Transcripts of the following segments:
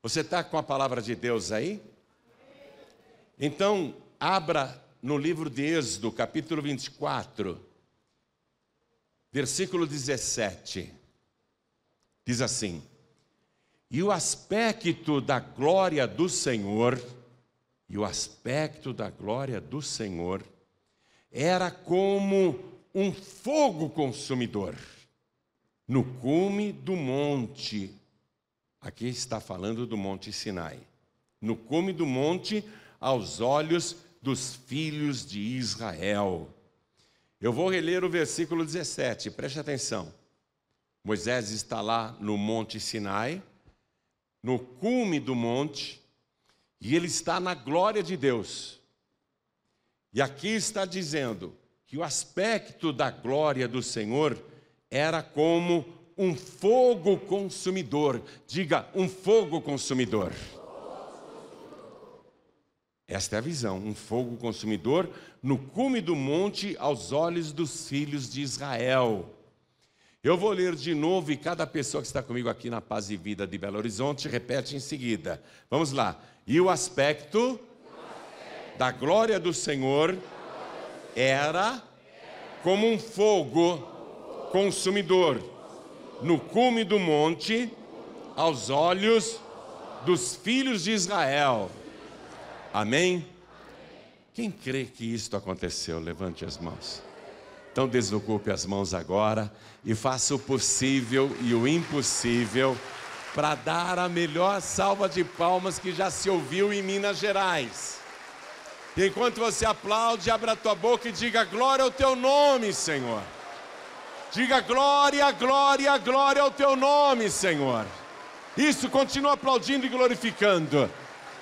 Você está com a palavra de Deus aí? Então, abra no livro de Êxodo, capítulo 24, versículo 17. Diz assim: E o aspecto da glória do Senhor, e o aspecto da glória do Senhor, era como um fogo consumidor no cume do monte. Aqui está falando do Monte Sinai. No cume do monte, aos olhos dos filhos de Israel. Eu vou reler o versículo 17, preste atenção. Moisés está lá no Monte Sinai, no cume do monte, e ele está na glória de Deus. E aqui está dizendo que o aspecto da glória do Senhor era como um fogo consumidor. Diga, um fogo consumidor. Esta é a visão, um fogo consumidor no cume do monte aos olhos dos filhos de Israel. Eu vou ler de novo e cada pessoa que está comigo aqui na Paz e Vida de Belo Horizonte repete em seguida. Vamos lá. E o aspecto da glória do Senhor era como um fogo consumidor no cume do monte aos olhos dos filhos de Israel. Amém? Quem crê que isto aconteceu, levante as mãos. Então desocupe as mãos agora e faça o possível e o impossível para dar a melhor salva de palmas que já se ouviu em Minas Gerais. E enquanto você aplaude, abra a tua boca e diga glória ao teu nome, Senhor. Diga glória, glória, glória ao teu nome, Senhor. Isso, continua aplaudindo e glorificando.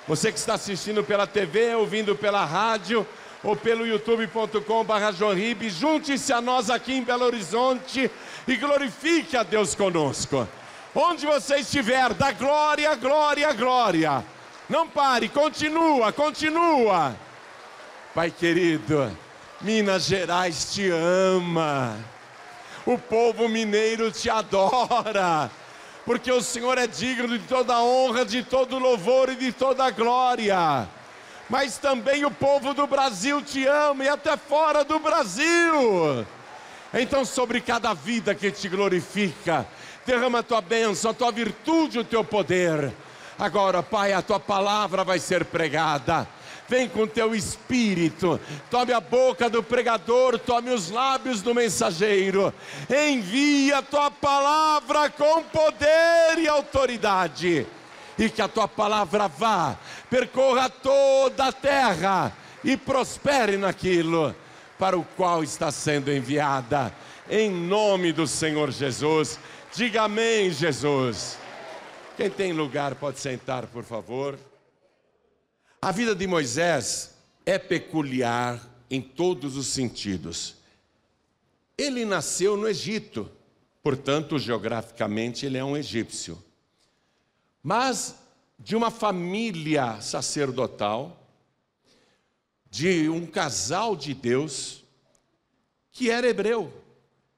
Você que está assistindo pela TV, ouvindo pela rádio ou pelo youtube.com.br junte-se a nós aqui em Belo Horizonte e glorifique a Deus conosco. Onde você estiver, dá glória, glória, glória. Não pare, continua, continua. Pai querido, Minas Gerais te ama. O povo mineiro te adora porque o Senhor é digno de toda honra, de todo louvor e de toda glória. Mas também o povo do Brasil te ama e até fora do Brasil. Então, sobre cada vida que te glorifica, derrama a tua bênção, a tua virtude, o teu poder. Agora, Pai, a tua palavra vai ser pregada vem com teu espírito, tome a boca do pregador, tome os lábios do mensageiro, envia a tua palavra com poder e autoridade, e que a tua palavra vá, percorra toda a terra e prospere naquilo para o qual está sendo enviada, em nome do Senhor Jesus. Diga amém, Jesus. Quem tem lugar pode sentar, por favor. A vida de Moisés é peculiar em todos os sentidos. Ele nasceu no Egito, portanto, geograficamente, ele é um egípcio. Mas de uma família sacerdotal, de um casal de Deus, que era hebreu,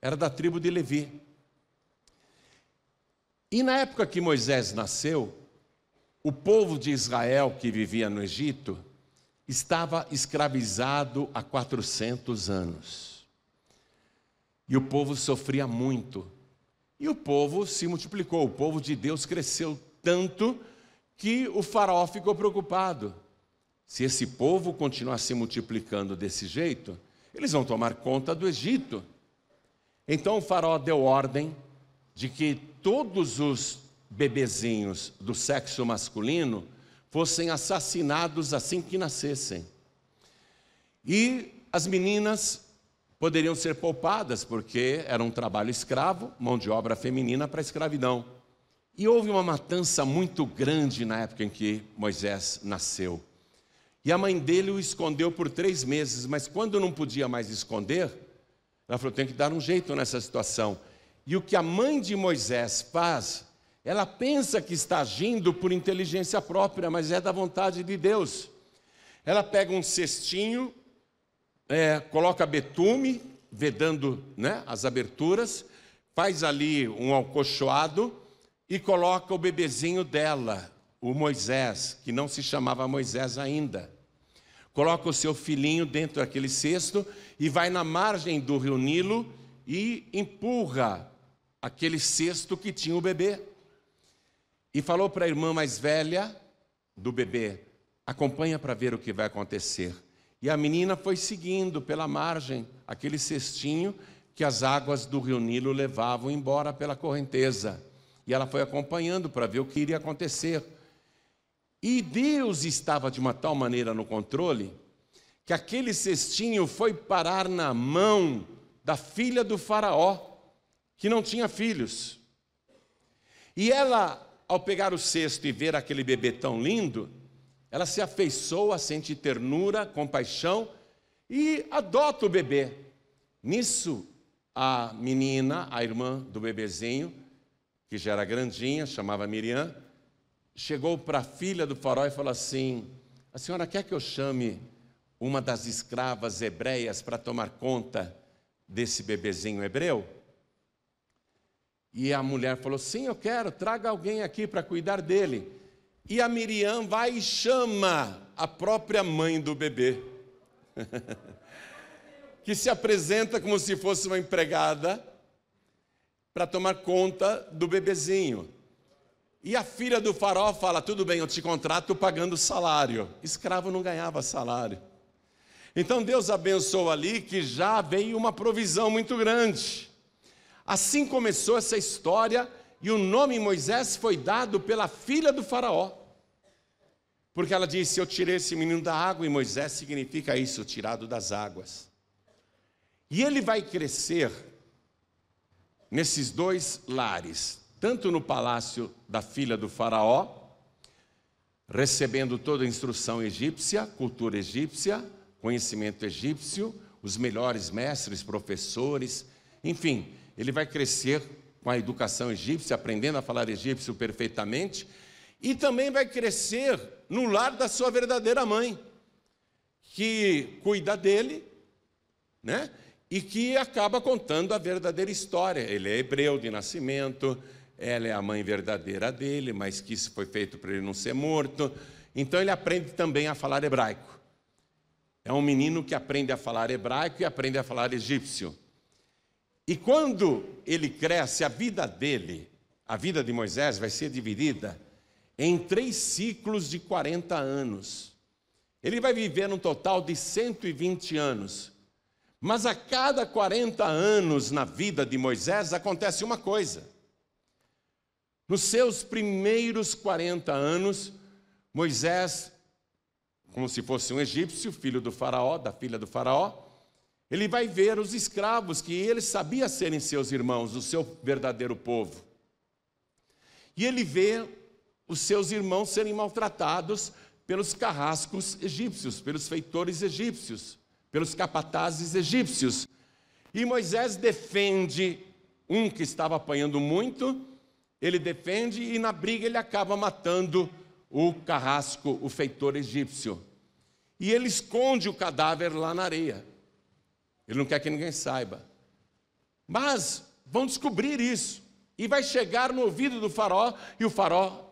era da tribo de Levi. E na época que Moisés nasceu, o povo de Israel que vivia no Egito estava escravizado há 400 anos. E o povo sofria muito. E o povo se multiplicou, o povo de Deus cresceu tanto que o faraó ficou preocupado. Se esse povo continuar se multiplicando desse jeito, eles vão tomar conta do Egito. Então o faraó deu ordem de que todos os bebezinhos do sexo masculino fossem assassinados assim que nascessem. E as meninas poderiam ser poupadas, porque era um trabalho escravo, mão de obra feminina para a escravidão. E houve uma matança muito grande na época em que Moisés nasceu. E a mãe dele o escondeu por três meses, mas quando não podia mais esconder, ela falou: tem que dar um jeito nessa situação. E o que a mãe de Moisés faz ela pensa que está agindo por inteligência própria, mas é da vontade de Deus. Ela pega um cestinho, é, coloca betume, vedando né, as aberturas, faz ali um alcochoado e coloca o bebezinho dela o Moisés, que não se chamava Moisés ainda. Coloca o seu filhinho dentro daquele cesto e vai na margem do rio Nilo e empurra aquele cesto que tinha o bebê. E falou para a irmã mais velha do bebê: acompanha para ver o que vai acontecer. E a menina foi seguindo pela margem aquele cestinho que as águas do rio Nilo levavam embora pela correnteza. E ela foi acompanhando para ver o que iria acontecer. E Deus estava de uma tal maneira no controle que aquele cestinho foi parar na mão da filha do Faraó, que não tinha filhos. E ela, ao pegar o cesto e ver aquele bebê tão lindo, ela se afeiçoa, sente ternura, compaixão e adota o bebê. Nisso, a menina, a irmã do bebezinho, que já era grandinha, chamava Miriam, chegou para a filha do faraó e falou assim: A senhora quer que eu chame uma das escravas hebreias para tomar conta desse bebezinho hebreu? E a mulher falou: Sim, eu quero, traga alguém aqui para cuidar dele. E a Miriam vai e chama a própria mãe do bebê, que se apresenta como se fosse uma empregada para tomar conta do bebezinho. E a filha do farol fala: Tudo bem, eu te contrato pagando salário. Escravo não ganhava salário. Então Deus abençoou ali que já veio uma provisão muito grande. Assim começou essa história e o nome Moisés foi dado pela filha do Faraó. Porque ela disse: Eu tirei esse menino da água, e Moisés significa isso, tirado das águas. E ele vai crescer nesses dois lares, tanto no palácio da filha do Faraó, recebendo toda a instrução egípcia, cultura egípcia, conhecimento egípcio, os melhores mestres, professores, enfim, ele vai crescer com a educação egípcia, aprendendo a falar egípcio perfeitamente, e também vai crescer no lar da sua verdadeira mãe, que cuida dele, né? E que acaba contando a verdadeira história. Ele é hebreu de nascimento, ela é a mãe verdadeira dele, mas que isso foi feito para ele não ser morto. Então ele aprende também a falar hebraico. É um menino que aprende a falar hebraico e aprende a falar egípcio. E quando ele cresce, a vida dele, a vida de Moisés vai ser dividida em três ciclos de 40 anos. Ele vai viver um total de 120 anos. Mas a cada 40 anos na vida de Moisés acontece uma coisa. Nos seus primeiros 40 anos, Moisés, como se fosse um egípcio, filho do faraó, da filha do faraó, ele vai ver os escravos que ele sabia serem seus irmãos, o seu verdadeiro povo. E ele vê os seus irmãos serem maltratados pelos carrascos egípcios, pelos feitores egípcios, pelos capatazes egípcios. E Moisés defende um que estava apanhando muito, ele defende e na briga ele acaba matando o carrasco, o feitor egípcio. E ele esconde o cadáver lá na areia. Ele não quer que ninguém saiba. Mas vão descobrir isso. E vai chegar no ouvido do faraó, e o faraó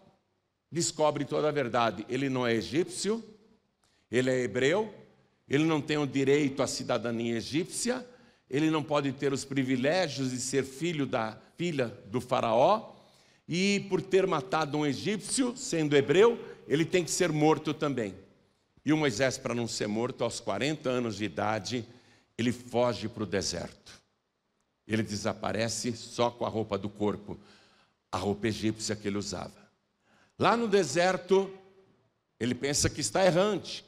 descobre toda a verdade. Ele não é egípcio, ele é hebreu, ele não tem o direito à cidadania egípcia, ele não pode ter os privilégios de ser filho da filha do faraó, e por ter matado um egípcio, sendo hebreu, ele tem que ser morto também. E o Moisés, para não ser morto, aos 40 anos de idade, ele foge para o deserto. Ele desaparece só com a roupa do corpo, a roupa egípcia que ele usava. Lá no deserto, ele pensa que está errante,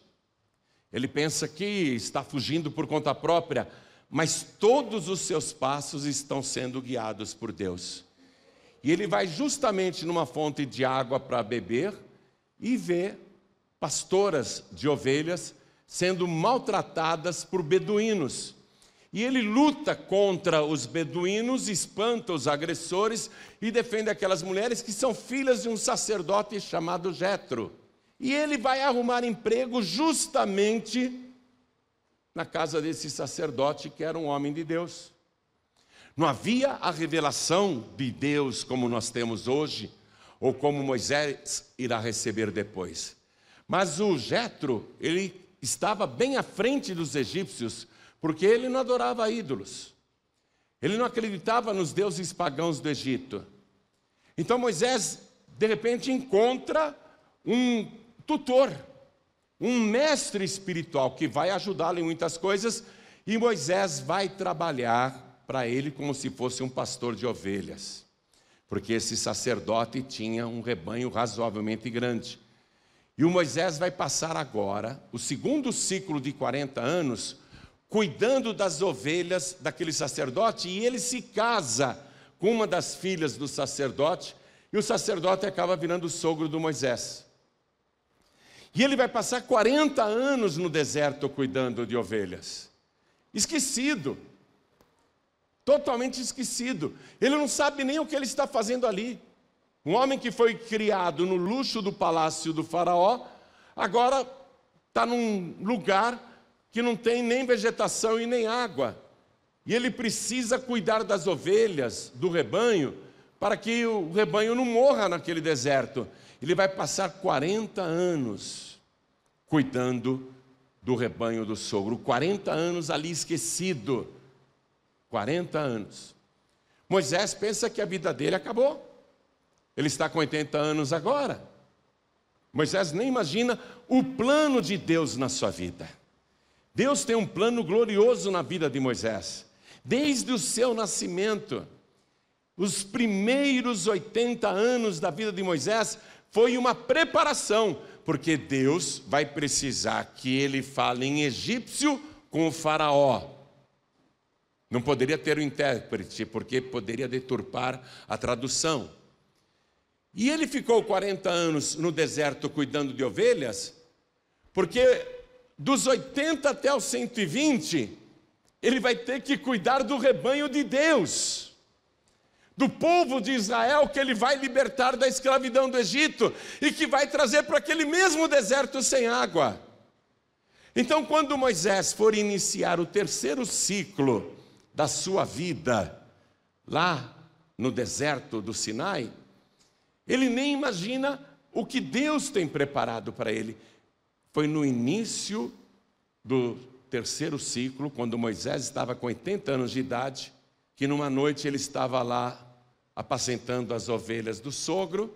ele pensa que está fugindo por conta própria, mas todos os seus passos estão sendo guiados por Deus. E ele vai justamente numa fonte de água para beber e vê pastoras de ovelhas sendo maltratadas por beduínos. E ele luta contra os beduínos, espanta os agressores e defende aquelas mulheres que são filhas de um sacerdote chamado Jetro. E ele vai arrumar emprego justamente na casa desse sacerdote que era um homem de Deus. Não havia a revelação de Deus como nós temos hoje, ou como Moisés irá receber depois. Mas o Jetro, ele estava bem à frente dos egípcios, porque ele não adorava ídolos. Ele não acreditava nos deuses pagãos do Egito. Então Moisés, de repente, encontra um tutor, um mestre espiritual que vai ajudá-lo em muitas coisas, e Moisés vai trabalhar para ele como se fosse um pastor de ovelhas, porque esse sacerdote tinha um rebanho razoavelmente grande. E o Moisés vai passar agora o segundo ciclo de 40 anos cuidando das ovelhas daquele sacerdote, e ele se casa com uma das filhas do sacerdote, e o sacerdote acaba virando o sogro do Moisés. E ele vai passar 40 anos no deserto cuidando de ovelhas. Esquecido. Totalmente esquecido. Ele não sabe nem o que ele está fazendo ali. Um homem que foi criado no luxo do palácio do Faraó, agora está num lugar que não tem nem vegetação e nem água. E ele precisa cuidar das ovelhas, do rebanho, para que o rebanho não morra naquele deserto. Ele vai passar 40 anos cuidando do rebanho do sogro, 40 anos ali esquecido. 40 anos. Moisés pensa que a vida dele acabou. Ele está com 80 anos agora. Moisés nem imagina o plano de Deus na sua vida. Deus tem um plano glorioso na vida de Moisés, desde o seu nascimento. Os primeiros 80 anos da vida de Moisés foi uma preparação, porque Deus vai precisar que ele fale em egípcio com o Faraó. Não poderia ter um intérprete, porque poderia deturpar a tradução. E ele ficou 40 anos no deserto cuidando de ovelhas, porque dos 80 até os 120, ele vai ter que cuidar do rebanho de Deus, do povo de Israel que ele vai libertar da escravidão do Egito e que vai trazer para aquele mesmo deserto sem água. Então, quando Moisés for iniciar o terceiro ciclo da sua vida, lá no deserto do Sinai, ele nem imagina o que Deus tem preparado para ele. Foi no início do terceiro ciclo, quando Moisés estava com 80 anos de idade, que numa noite ele estava lá apacentando as ovelhas do sogro.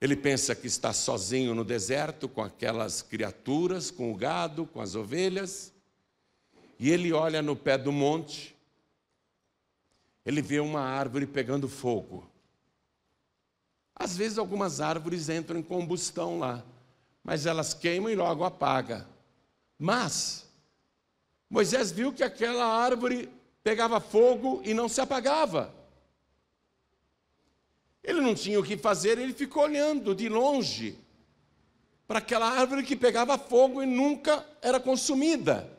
Ele pensa que está sozinho no deserto com aquelas criaturas, com o gado, com as ovelhas. E ele olha no pé do monte, ele vê uma árvore pegando fogo. Às vezes algumas árvores entram em combustão lá mas elas queimam e logo apaga. Mas Moisés viu que aquela árvore pegava fogo e não se apagava. Ele não tinha o que fazer, ele ficou olhando de longe para aquela árvore que pegava fogo e nunca era consumida.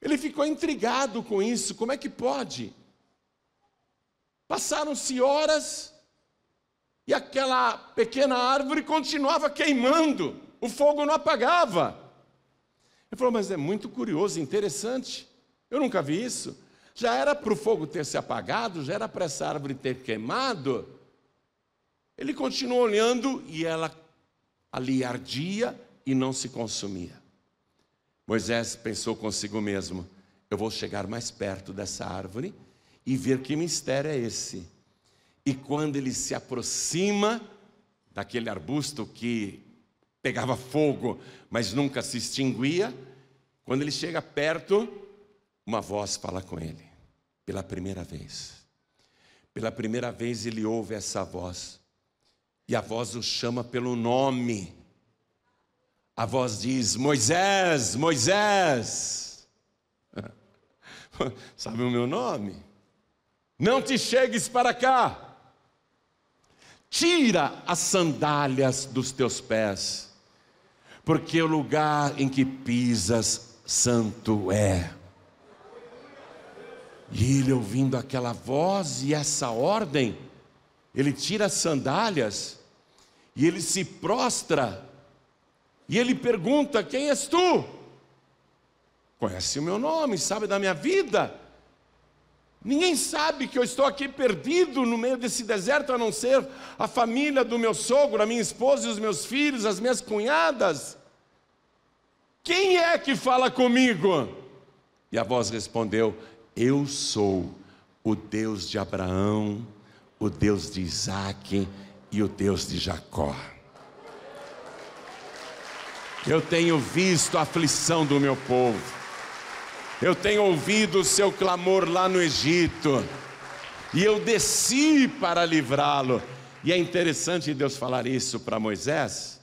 Ele ficou intrigado com isso, como é que pode? Passaram-se horas e aquela pequena árvore continuava queimando, o fogo não apagava. Ele falou, mas é muito curioso, interessante, eu nunca vi isso. Já era para o fogo ter se apagado, já era para essa árvore ter queimado. Ele continuou olhando e ela ali ardia e não se consumia. Moisés pensou consigo mesmo: eu vou chegar mais perto dessa árvore e ver que mistério é esse. E quando ele se aproxima daquele arbusto que pegava fogo, mas nunca se extinguia, quando ele chega perto, uma voz fala com ele, pela primeira vez. Pela primeira vez ele ouve essa voz, e a voz o chama pelo nome. A voz diz: Moisés, Moisés. Sabe o meu nome? Não te chegues para cá. Tira as sandálias dos teus pés, porque o lugar em que pisas santo é. E ele ouvindo aquela voz e essa ordem, ele tira as sandálias e ele se prostra e ele pergunta: Quem és tu? Conhece o meu nome, sabe da minha vida. Ninguém sabe que eu estou aqui perdido no meio desse deserto, a não ser a família do meu sogro, a minha esposa e os meus filhos, as minhas cunhadas. Quem é que fala comigo? E a voz respondeu: Eu sou o Deus de Abraão, o Deus de Isaac e o Deus de Jacó. Eu tenho visto a aflição do meu povo. Eu tenho ouvido o seu clamor lá no Egito, e eu desci para livrá-lo. E é interessante Deus falar isso para Moisés,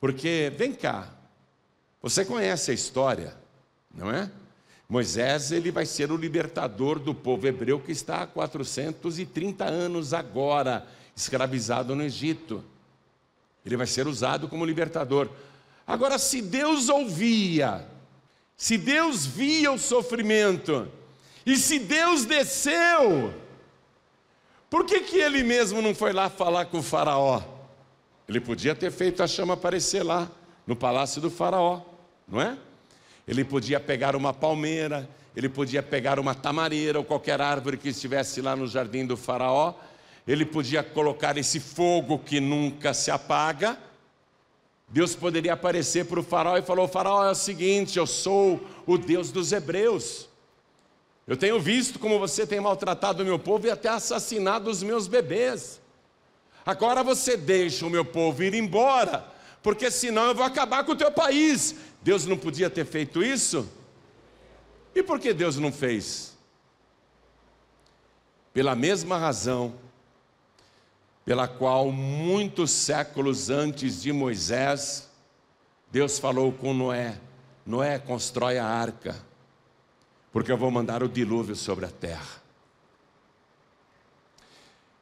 porque, vem cá, você conhece a história, não é? Moisés, ele vai ser o libertador do povo hebreu que está há 430 anos agora escravizado no Egito. Ele vai ser usado como libertador. Agora, se Deus ouvia se Deus via o sofrimento, e se Deus desceu, por que, que ele mesmo não foi lá falar com o Faraó? Ele podia ter feito a chama aparecer lá, no palácio do Faraó, não é? Ele podia pegar uma palmeira, ele podia pegar uma tamareira ou qualquer árvore que estivesse lá no jardim do Faraó, ele podia colocar esse fogo que nunca se apaga, Deus poderia aparecer para o faraó e falou: Faraó, é o seguinte, eu sou o Deus dos hebreus. Eu tenho visto como você tem maltratado o meu povo e até assassinado os meus bebês. Agora você deixa o meu povo ir embora, porque senão eu vou acabar com o teu país. Deus não podia ter feito isso? E por que Deus não fez? Pela mesma razão pela qual muitos séculos antes de Moisés, Deus falou com Noé: Noé, constrói a arca, porque eu vou mandar o dilúvio sobre a terra.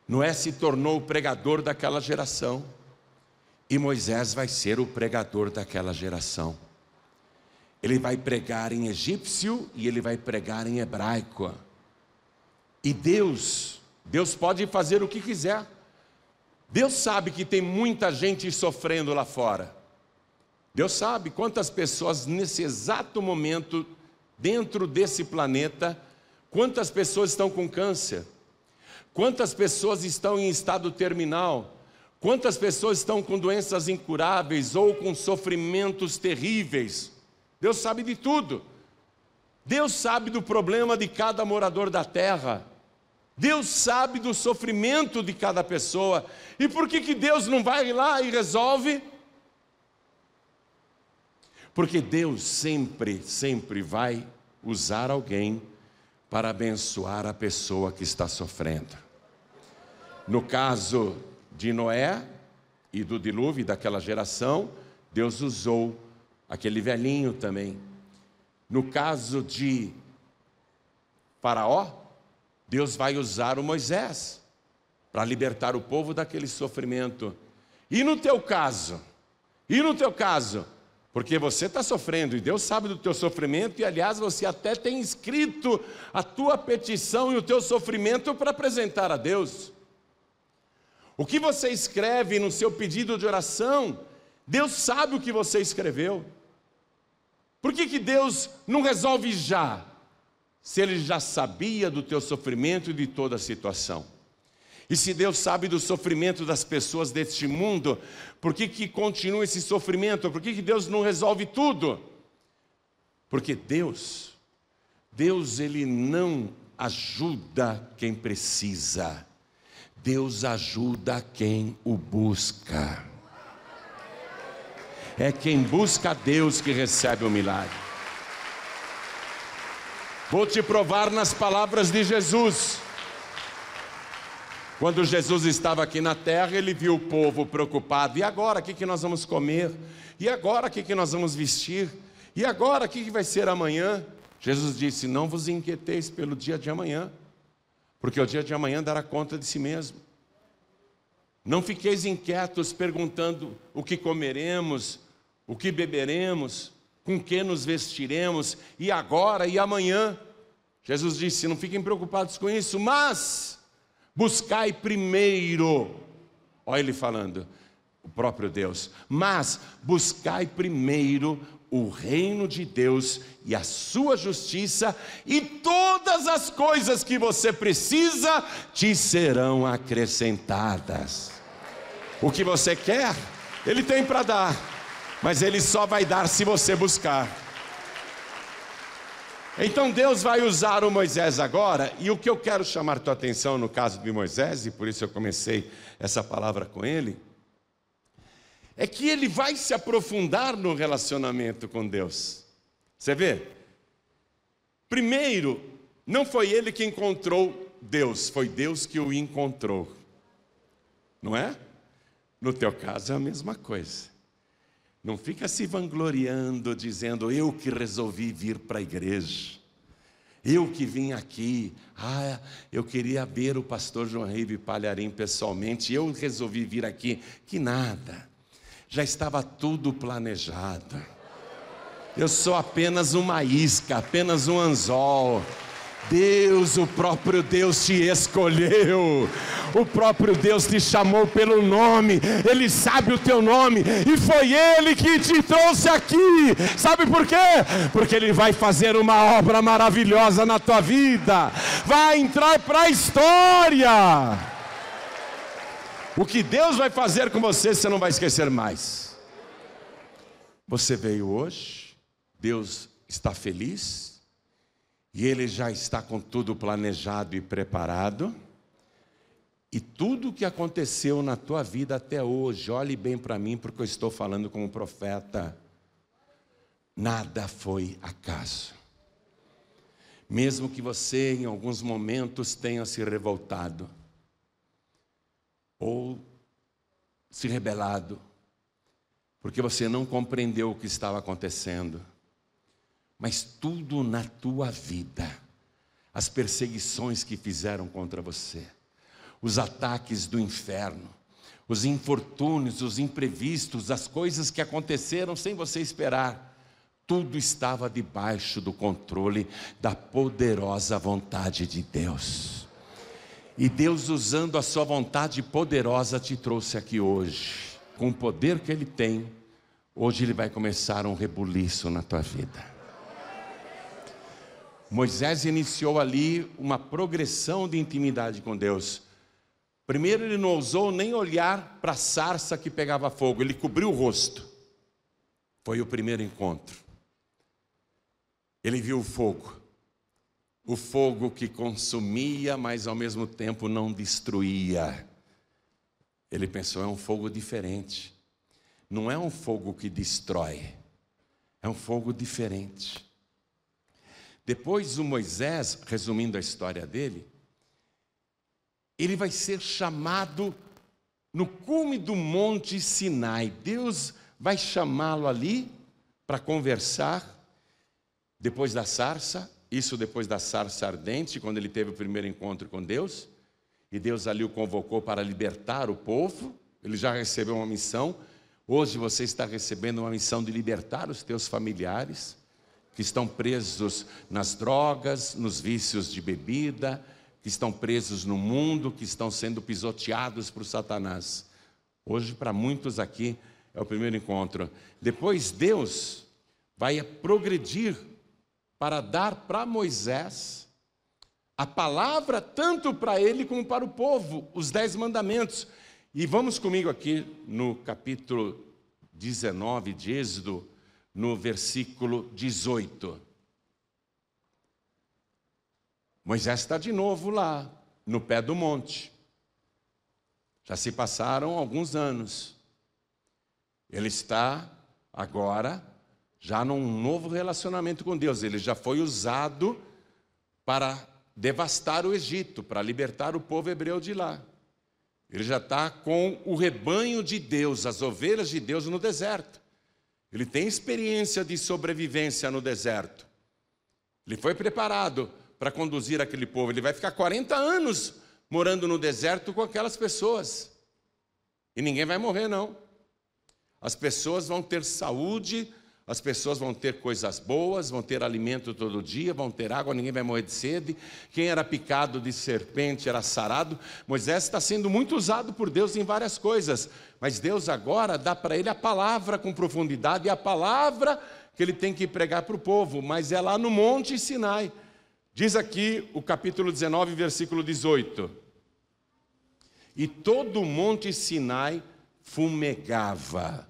Noé se tornou o pregador daquela geração, e Moisés vai ser o pregador daquela geração. Ele vai pregar em egípcio e ele vai pregar em hebraico. E Deus, Deus pode fazer o que quiser. Deus sabe que tem muita gente sofrendo lá fora. Deus sabe quantas pessoas nesse exato momento, dentro desse planeta, quantas pessoas estão com câncer, quantas pessoas estão em estado terminal, quantas pessoas estão com doenças incuráveis ou com sofrimentos terríveis. Deus sabe de tudo. Deus sabe do problema de cada morador da terra. Deus sabe do sofrimento de cada pessoa. E por que, que Deus não vai lá e resolve? Porque Deus sempre, sempre vai usar alguém para abençoar a pessoa que está sofrendo. No caso de Noé e do dilúvio daquela geração, Deus usou aquele velhinho também. No caso de Faraó, Deus vai usar o Moisés para libertar o povo daquele sofrimento. E no teu caso? E no teu caso? Porque você está sofrendo e Deus sabe do teu sofrimento, e aliás você até tem escrito a tua petição e o teu sofrimento para apresentar a Deus. O que você escreve no seu pedido de oração, Deus sabe o que você escreveu. Por que, que Deus não resolve já? Se ele já sabia do teu sofrimento e de toda a situação? E se Deus sabe do sofrimento das pessoas deste mundo, por que, que continua esse sofrimento? Por que, que Deus não resolve tudo? Porque Deus, Deus ele não ajuda quem precisa, Deus ajuda quem o busca. É quem busca a Deus que recebe o milagre. Vou te provar nas palavras de Jesus. Quando Jesus estava aqui na terra, ele viu o povo preocupado. E agora, o que, que nós vamos comer? E agora, o que, que nós vamos vestir? E agora, o que, que vai ser amanhã? Jesus disse: Não vos inquieteis pelo dia de amanhã, porque o dia de amanhã dará conta de si mesmo. Não fiqueis inquietos perguntando o que comeremos, o que beberemos, com que nos vestiremos, e agora e amanhã. Jesus disse: não fiquem preocupados com isso, mas buscai primeiro, olha ele falando, o próprio Deus. Mas buscai primeiro o reino de Deus e a sua justiça, e todas as coisas que você precisa te serão acrescentadas. O que você quer, Ele tem para dar, mas Ele só vai dar se você buscar. Então Deus vai usar o Moisés agora, e o que eu quero chamar tua atenção no caso de Moisés, e por isso eu comecei essa palavra com ele, é que ele vai se aprofundar no relacionamento com Deus. Você vê? Primeiro, não foi ele que encontrou Deus, foi Deus que o encontrou. Não é? No teu caso é a mesma coisa. Não fica se vangloriando, dizendo eu que resolvi vir para a igreja. Eu que vim aqui, ah, eu queria ver o pastor João Ribe Palharim pessoalmente, eu resolvi vir aqui. Que nada, já estava tudo planejado. Eu sou apenas uma isca, apenas um anzol. Deus, o próprio Deus te escolheu, o próprio Deus te chamou pelo nome, Ele sabe o teu nome, e foi Ele que te trouxe aqui. Sabe por quê? Porque Ele vai fazer uma obra maravilhosa na tua vida, vai entrar para a história. O que Deus vai fazer com você, você não vai esquecer mais. Você veio hoje, Deus está feliz, e ele já está com tudo planejado e preparado. E tudo o que aconteceu na tua vida até hoje, olhe bem para mim, porque eu estou falando como profeta. Nada foi acaso. Mesmo que você em alguns momentos tenha se revoltado, ou se rebelado, porque você não compreendeu o que estava acontecendo mas tudo na tua vida, as perseguições que fizeram contra você, os ataques do inferno, os infortúnios, os imprevistos, as coisas que aconteceram sem você esperar, tudo estava debaixo do controle da poderosa vontade de Deus. E Deus, usando a sua vontade poderosa, te trouxe aqui hoje. Com o poder que Ele tem, hoje Ele vai começar um rebuliço na tua vida. Moisés iniciou ali uma progressão de intimidade com Deus. Primeiro, ele não ousou nem olhar para a sarça que pegava fogo, ele cobriu o rosto. Foi o primeiro encontro. Ele viu o fogo, o fogo que consumia, mas ao mesmo tempo não destruía. Ele pensou: é um fogo diferente. Não é um fogo que destrói, é um fogo diferente. Depois o Moisés, resumindo a história dele, ele vai ser chamado no cume do monte Sinai. Deus vai chamá-lo ali para conversar depois da sarça, isso depois da sarça ardente, quando ele teve o primeiro encontro com Deus, e Deus ali o convocou para libertar o povo. Ele já recebeu uma missão. Hoje você está recebendo uma missão de libertar os teus familiares que estão presos nas drogas, nos vícios de bebida, que estão presos no mundo, que estão sendo pisoteados por Satanás. Hoje, para muitos aqui, é o primeiro encontro. Depois, Deus vai progredir para dar para Moisés a palavra, tanto para ele como para o povo, os dez mandamentos. E vamos comigo aqui no capítulo 19 de Êxodo no versículo 18. Moisés está de novo lá, no pé do monte. Já se passaram alguns anos. Ele está agora já num novo relacionamento com Deus. Ele já foi usado para devastar o Egito, para libertar o povo hebreu de lá. Ele já está com o rebanho de Deus, as ovelhas de Deus no deserto. Ele tem experiência de sobrevivência no deserto. Ele foi preparado para conduzir aquele povo. Ele vai ficar 40 anos morando no deserto com aquelas pessoas. E ninguém vai morrer, não. As pessoas vão ter saúde, as pessoas vão ter coisas boas, vão ter alimento todo dia, vão ter água, ninguém vai morrer de sede. Quem era picado de serpente era sarado. Moisés está sendo muito usado por Deus em várias coisas, mas Deus agora dá para ele a palavra com profundidade e a palavra que ele tem que pregar para o povo, mas é lá no Monte Sinai. Diz aqui o capítulo 19, versículo 18: E todo o Monte Sinai fumegava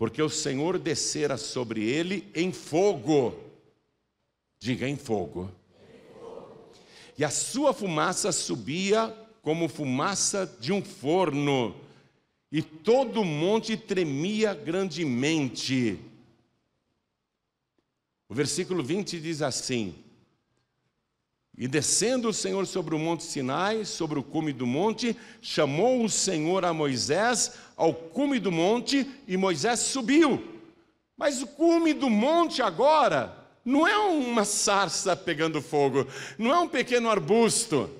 porque o Senhor descera sobre ele em fogo. Diga em fogo. E a sua fumaça subia como fumaça de um forno, e todo o monte tremia grandemente. O versículo 20 diz assim: E descendo o Senhor sobre o monte Sinai, sobre o cume do monte, chamou o Senhor a Moisés ao cume do monte e Moisés subiu. Mas o cume do monte agora não é uma sarça pegando fogo, não é um pequeno arbusto.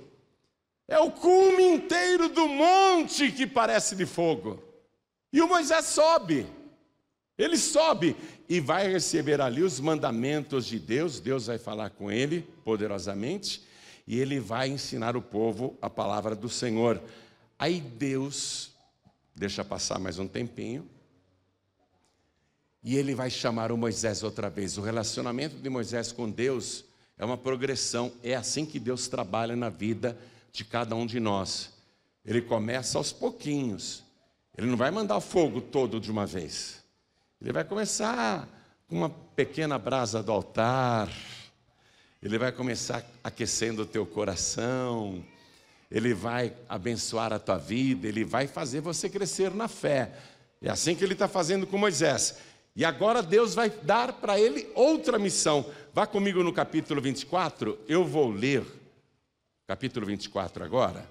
É o cume inteiro do monte que parece de fogo. E o Moisés sobe. Ele sobe e vai receber ali os mandamentos de Deus. Deus vai falar com ele poderosamente e ele vai ensinar o povo a palavra do Senhor. Aí Deus deixa passar mais um tempinho. E ele vai chamar o Moisés outra vez. O relacionamento de Moisés com Deus é uma progressão, é assim que Deus trabalha na vida de cada um de nós. Ele começa aos pouquinhos. Ele não vai mandar o fogo todo de uma vez. Ele vai começar com uma pequena brasa do altar. Ele vai começar aquecendo o teu coração ele vai abençoar a tua vida, Ele vai fazer você crescer na fé. É assim que Ele está fazendo com Moisés. E agora Deus vai dar para ele outra missão. Vá comigo no capítulo 24, eu vou ler, capítulo 24 agora.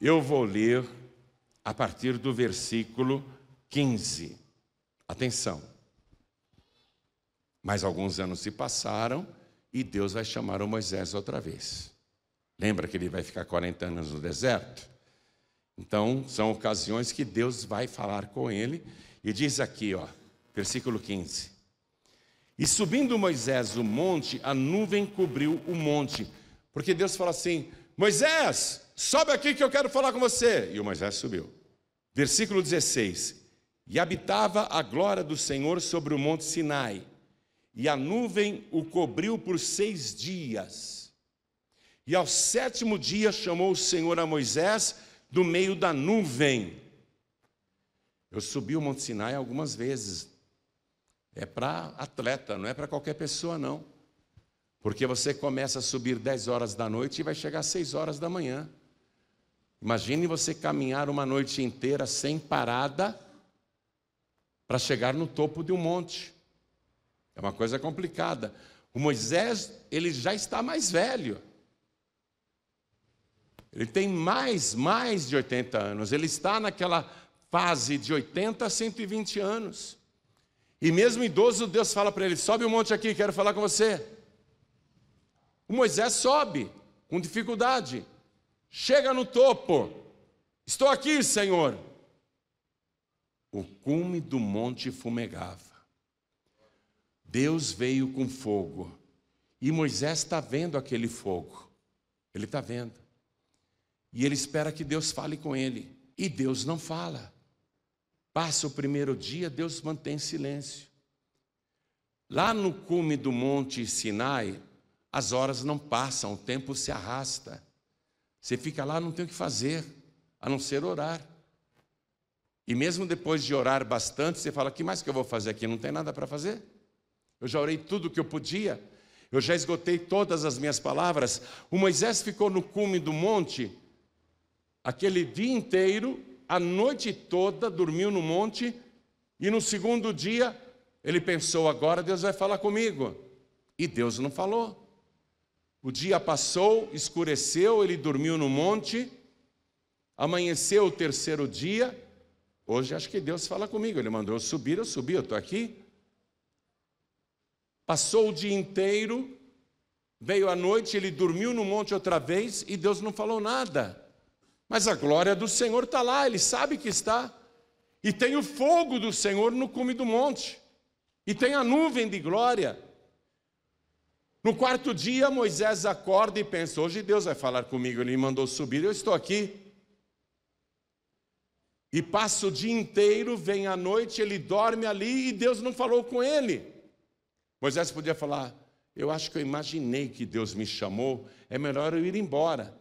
Eu vou ler a partir do versículo 15. Atenção. Mais alguns anos se passaram e Deus vai chamar o Moisés outra vez. Lembra que ele vai ficar 40 anos no deserto? Então, são ocasiões que Deus vai falar com ele, e diz aqui, ó, versículo 15: E subindo Moisés o monte, a nuvem cobriu o monte, porque Deus fala assim: Moisés, sobe aqui que eu quero falar com você. E o Moisés subiu. Versículo 16: E habitava a glória do Senhor sobre o monte Sinai, e a nuvem o cobriu por seis dias. E ao sétimo dia chamou o Senhor a Moisés do meio da nuvem. Eu subi o Monte Sinai algumas vezes. É para atleta, não é para qualquer pessoa, não. Porque você começa a subir 10 horas da noite e vai chegar às 6 horas da manhã. Imagine você caminhar uma noite inteira sem parada para chegar no topo de um monte. É uma coisa complicada. O Moisés, ele já está mais velho. Ele tem mais, mais de 80 anos. Ele está naquela fase de 80 a 120 anos. E mesmo idoso, Deus fala para ele: sobe um monte aqui, quero falar com você. O Moisés sobe, com dificuldade. Chega no topo. Estou aqui, Senhor. O cume do monte fumegava. Deus veio com fogo. E Moisés está vendo aquele fogo. Ele está vendo. E ele espera que Deus fale com ele. E Deus não fala. Passa o primeiro dia, Deus mantém silêncio. Lá no cume do monte Sinai, as horas não passam, o tempo se arrasta. Você fica lá, não tem o que fazer, a não ser orar. E mesmo depois de orar bastante, você fala: que mais que eu vou fazer aqui? Não tem nada para fazer? Eu já orei tudo o que eu podia, eu já esgotei todas as minhas palavras. O Moisés ficou no cume do monte aquele dia inteiro, a noite toda, dormiu no monte, e no segundo dia ele pensou: agora Deus vai falar comigo. E Deus não falou. O dia passou, escureceu, ele dormiu no monte, amanheceu o terceiro dia. Hoje acho que Deus fala comigo. Ele mandou eu subir, eu subi, eu estou aqui. Passou o dia inteiro, veio a noite, ele dormiu no monte outra vez e Deus não falou nada. Mas a glória do Senhor está lá, ele sabe que está. E tem o fogo do Senhor no cume do monte. e tem a nuvem de glória. No quarto dia, Moisés acorda e pensa: hoje Deus vai falar comigo, ele me mandou subir, eu estou aqui. E passa o dia inteiro, vem a noite, ele dorme ali e Deus não falou com ele. Moisés podia falar: Eu acho que eu imaginei que Deus me chamou, é melhor eu ir embora.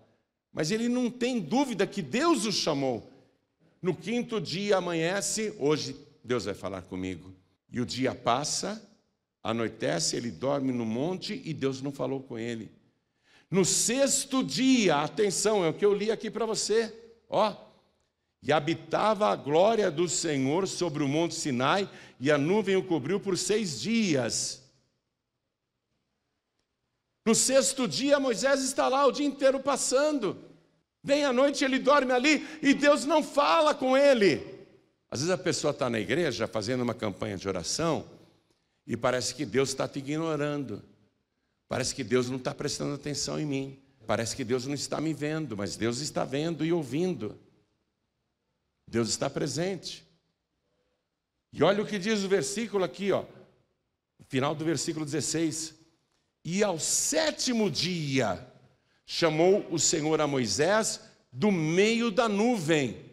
Mas ele não tem dúvida que Deus o chamou. No quinto dia amanhece, hoje Deus vai falar comigo. E o dia passa, anoitece, ele dorme no monte e Deus não falou com ele. No sexto dia, atenção, é o que eu li aqui para você, ó. E habitava a glória do Senhor sobre o monte Sinai, e a nuvem o cobriu por seis dias. No sexto dia, Moisés está lá o dia inteiro passando. Vem à noite, ele dorme ali e Deus não fala com ele. Às vezes a pessoa está na igreja fazendo uma campanha de oração e parece que Deus está te ignorando. Parece que Deus não está prestando atenção em mim. Parece que Deus não está me vendo, mas Deus está vendo e ouvindo. Deus está presente. E olha o que diz o versículo aqui, ó, final do versículo 16. E ao sétimo dia chamou o Senhor a Moisés do meio da nuvem.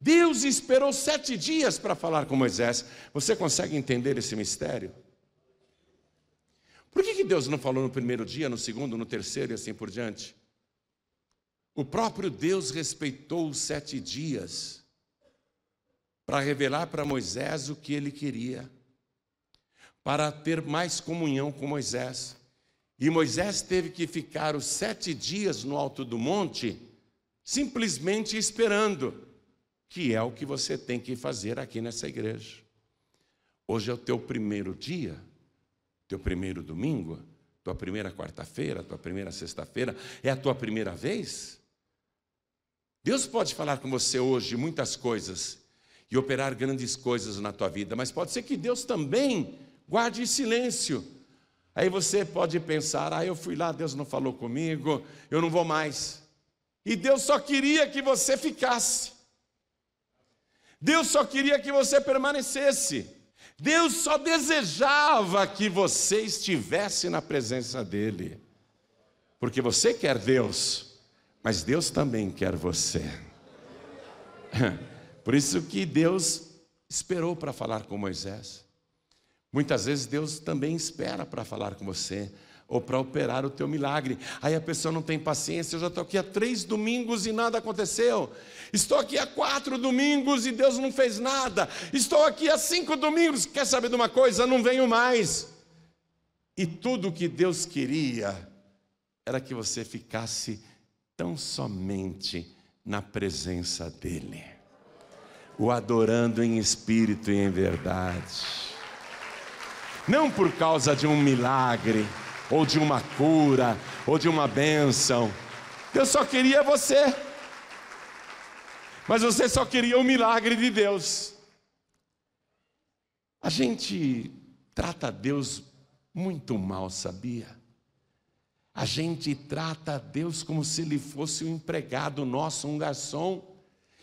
Deus esperou sete dias para falar com Moisés. Você consegue entender esse mistério? Por que, que Deus não falou no primeiro dia, no segundo, no terceiro e assim por diante? O próprio Deus respeitou os sete dias para revelar para Moisés o que ele queria para ter mais comunhão com Moisés. E Moisés teve que ficar os sete dias no alto do monte, simplesmente esperando, que é o que você tem que fazer aqui nessa igreja. Hoje é o teu primeiro dia, teu primeiro domingo, tua primeira quarta-feira, tua primeira sexta-feira, é a tua primeira vez? Deus pode falar com você hoje muitas coisas e operar grandes coisas na tua vida, mas pode ser que Deus também Guarde silêncio. Aí você pode pensar: ah, eu fui lá, Deus não falou comigo, eu não vou mais. E Deus só queria que você ficasse. Deus só queria que você permanecesse. Deus só desejava que você estivesse na presença dEle. Porque você quer Deus, mas Deus também quer você. Por isso que Deus esperou para falar com Moisés. Muitas vezes Deus também espera para falar com você ou para operar o teu milagre. Aí a pessoa não tem paciência. Eu já estou aqui há três domingos e nada aconteceu. Estou aqui há quatro domingos e Deus não fez nada. Estou aqui há cinco domingos. Quer saber de uma coisa? Não venho mais. E tudo que Deus queria era que você ficasse tão somente na presença dEle, o adorando em espírito e em verdade não por causa de um milagre, ou de uma cura, ou de uma bênção. Deus só queria você, mas você só queria o milagre de Deus. A gente trata Deus muito mal, sabia? A gente trata Deus como se ele fosse um empregado nosso, um garçom,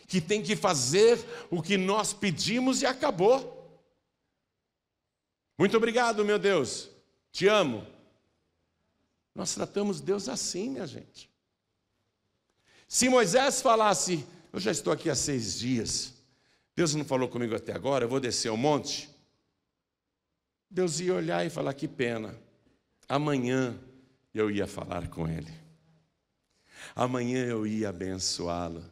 que tem que fazer o que nós pedimos e acabou. Muito obrigado, meu Deus. Te amo. Nós tratamos Deus assim, minha gente. Se Moisés falasse, eu já estou aqui há seis dias, Deus não falou comigo até agora, eu vou descer o monte. Deus ia olhar e falar: que pena, amanhã eu ia falar com ele, amanhã eu ia abençoá-lo.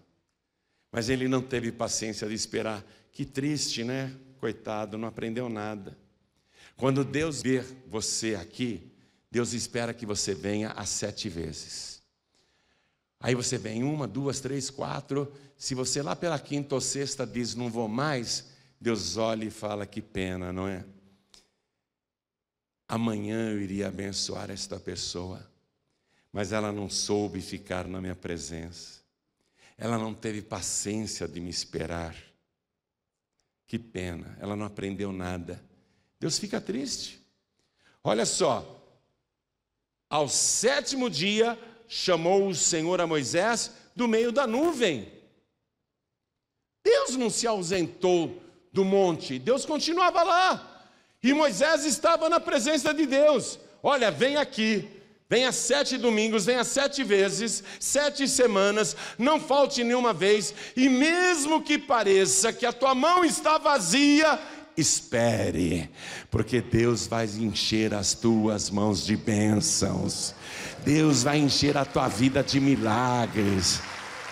Mas ele não teve paciência de esperar. Que triste, né? Coitado, não aprendeu nada. Quando Deus ver você aqui, Deus espera que você venha às sete vezes. Aí você vem uma, duas, três, quatro. Se você lá pela quinta ou sexta diz não vou mais, Deus olha e fala que pena, não é? Amanhã eu iria abençoar esta pessoa, mas ela não soube ficar na minha presença. Ela não teve paciência de me esperar. Que pena, ela não aprendeu nada. Deus fica triste. Olha só, ao sétimo dia chamou o Senhor a Moisés do meio da nuvem. Deus não se ausentou do monte, Deus continuava lá. E Moisés estava na presença de Deus. Olha, vem aqui. Venha sete domingos, venha sete vezes, sete semanas, não falte nenhuma vez, e mesmo que pareça que a tua mão está vazia, espere, porque Deus vai encher as tuas mãos de bênçãos, Deus vai encher a tua vida de milagres.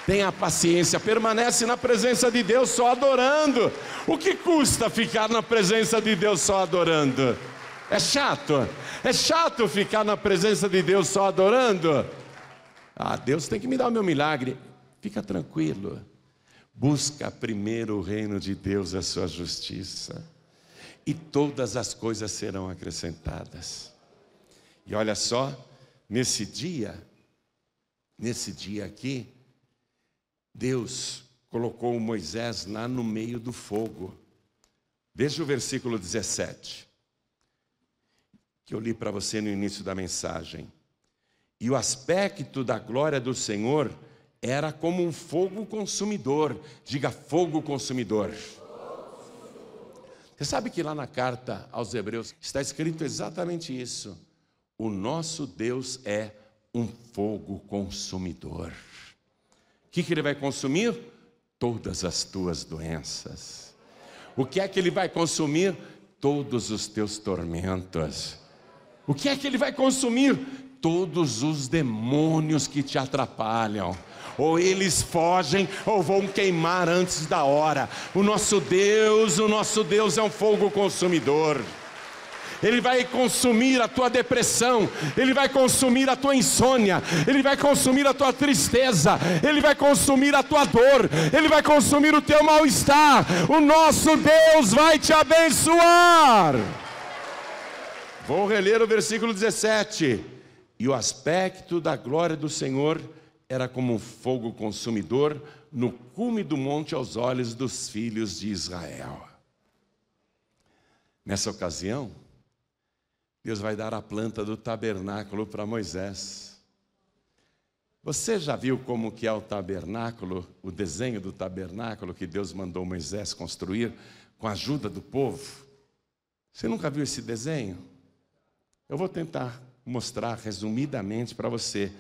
Tenha paciência, permanece na presença de Deus só adorando. O que custa ficar na presença de Deus só adorando? É chato, é chato ficar na presença de Deus só adorando. Ah, Deus tem que me dar o meu milagre. Fica tranquilo. Busca primeiro o reino de Deus a sua justiça, e todas as coisas serão acrescentadas. E olha só, nesse dia, nesse dia aqui, Deus colocou Moisés lá no meio do fogo. Veja o versículo 17, que eu li para você no início da mensagem. E o aspecto da glória do Senhor era como um fogo consumidor. Diga fogo consumidor. Você sabe que lá na carta aos Hebreus está escrito exatamente isso. O nosso Deus é um fogo consumidor. O que, que ele vai consumir? Todas as tuas doenças. O que é que ele vai consumir? Todos os teus tormentos. O que é que ele vai consumir? Todos os demônios que te atrapalham ou eles fogem ou vão queimar antes da hora. O nosso Deus, o nosso Deus é um fogo consumidor. Ele vai consumir a tua depressão, Ele vai consumir a tua insônia, Ele vai consumir a tua tristeza, Ele vai consumir a tua dor, Ele vai consumir o teu mal-estar. O nosso Deus vai te abençoar. Vou reler o versículo 17. E o aspecto da glória do Senhor era como um fogo consumidor no cume do monte aos olhos dos filhos de Israel. Nessa ocasião, Deus vai dar a planta do tabernáculo para Moisés. Você já viu como que é o tabernáculo, o desenho do tabernáculo que Deus mandou Moisés construir com a ajuda do povo? Você nunca viu esse desenho? Eu vou tentar mostrar resumidamente para você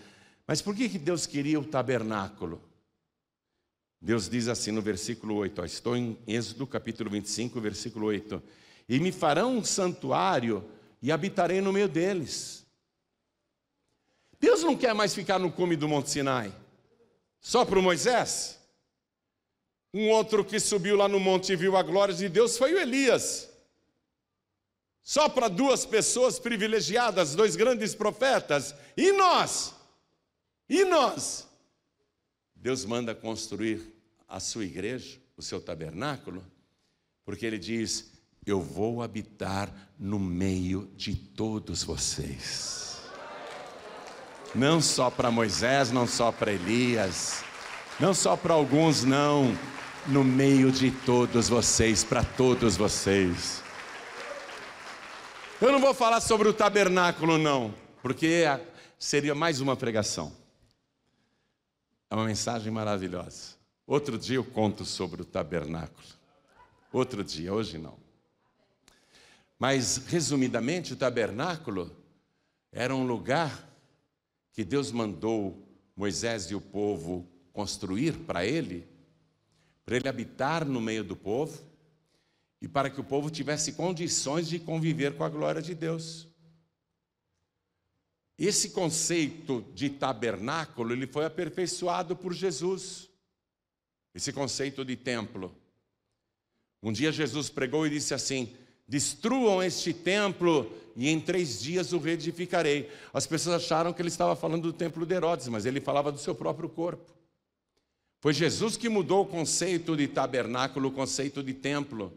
mas por que, que Deus queria o tabernáculo? Deus diz assim no versículo 8, ó, estou em Êxodo capítulo 25, versículo 8: E me farão um santuário e habitarei no meio deles. Deus não quer mais ficar no cume do Monte Sinai, só para o Moisés. Um outro que subiu lá no monte e viu a glória de Deus foi o Elias. Só para duas pessoas privilegiadas, dois grandes profetas. E nós? E nós? Deus manda construir a sua igreja, o seu tabernáculo, porque Ele diz: Eu vou habitar no meio de todos vocês. Não só para Moisés, não só para Elias, não só para alguns, não, no meio de todos vocês, para todos vocês. Eu não vou falar sobre o tabernáculo, não, porque seria mais uma pregação. É uma mensagem maravilhosa. Outro dia eu conto sobre o tabernáculo. Outro dia, hoje não. Mas, resumidamente, o tabernáculo era um lugar que Deus mandou Moisés e o povo construir para ele, para ele habitar no meio do povo e para que o povo tivesse condições de conviver com a glória de Deus. Esse conceito de tabernáculo, ele foi aperfeiçoado por Jesus. Esse conceito de templo. Um dia Jesus pregou e disse assim: Destruam este templo e em três dias o reedificarei. As pessoas acharam que ele estava falando do templo de Herodes, mas ele falava do seu próprio corpo. Foi Jesus que mudou o conceito de tabernáculo, o conceito de templo,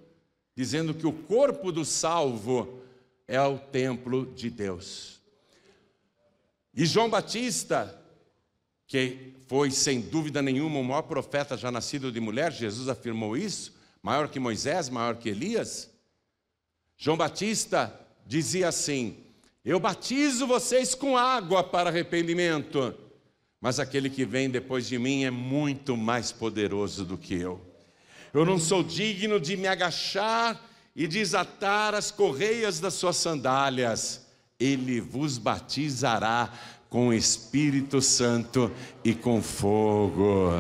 dizendo que o corpo do salvo é o templo de Deus. E João Batista, que foi sem dúvida nenhuma o maior profeta já nascido de mulher, Jesus afirmou isso, maior que Moisés, maior que Elias. João Batista dizia assim: Eu batizo vocês com água para arrependimento, mas aquele que vem depois de mim é muito mais poderoso do que eu. Eu não sou digno de me agachar e desatar as correias das suas sandálias, ele vos batizará com Espírito Santo e com fogo.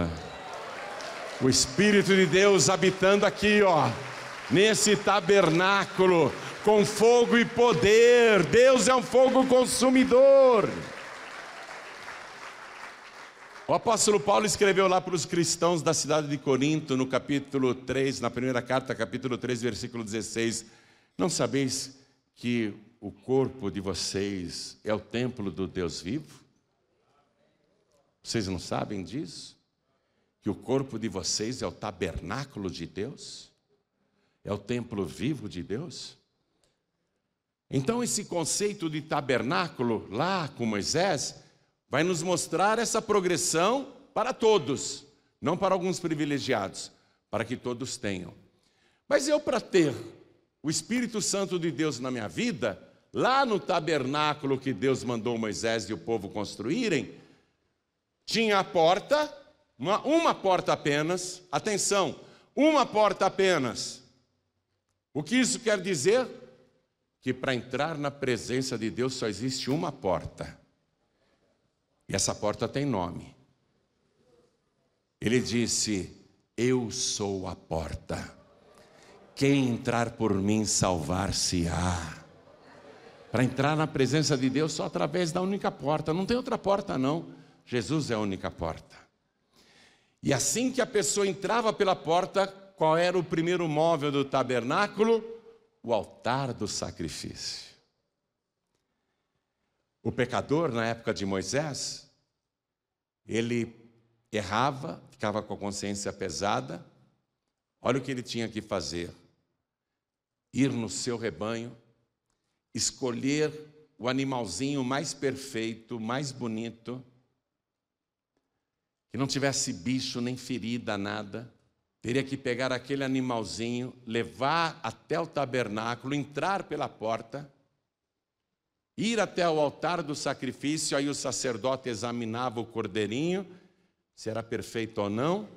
O Espírito de Deus habitando aqui, ó, nesse tabernáculo, com fogo e poder. Deus é um fogo consumidor. O apóstolo Paulo escreveu lá para os cristãos da cidade de Corinto, no capítulo 3, na primeira carta, capítulo 3, versículo 16: Não sabeis que o corpo de vocês é o templo do Deus vivo? Vocês não sabem disso? Que o corpo de vocês é o tabernáculo de Deus? É o templo vivo de Deus? Então, esse conceito de tabernáculo, lá com Moisés, vai nos mostrar essa progressão para todos, não para alguns privilegiados, para que todos tenham. Mas eu, para ter o Espírito Santo de Deus na minha vida, lá no tabernáculo que Deus mandou Moisés e o povo construírem, tinha a porta, uma, uma porta apenas, atenção, uma porta apenas. O que isso quer dizer? que para entrar na presença de Deus só existe uma porta. E essa porta tem nome. Ele disse: Eu sou a porta. Quem entrar por mim salvar-se-á. Para entrar na presença de Deus só através da única porta, não tem outra porta não. Jesus é a única porta. E assim que a pessoa entrava pela porta, qual era o primeiro móvel do tabernáculo? o altar do sacrifício. O pecador, na época de Moisés, ele errava, ficava com a consciência pesada. Olha o que ele tinha que fazer: ir no seu rebanho, escolher o animalzinho mais perfeito, mais bonito, que não tivesse bicho nem ferida, nada, teria que pegar aquele animalzinho, levar até o tabernáculo, entrar pela porta, ir até o altar do sacrifício, aí o sacerdote examinava o cordeirinho, se era perfeito ou não.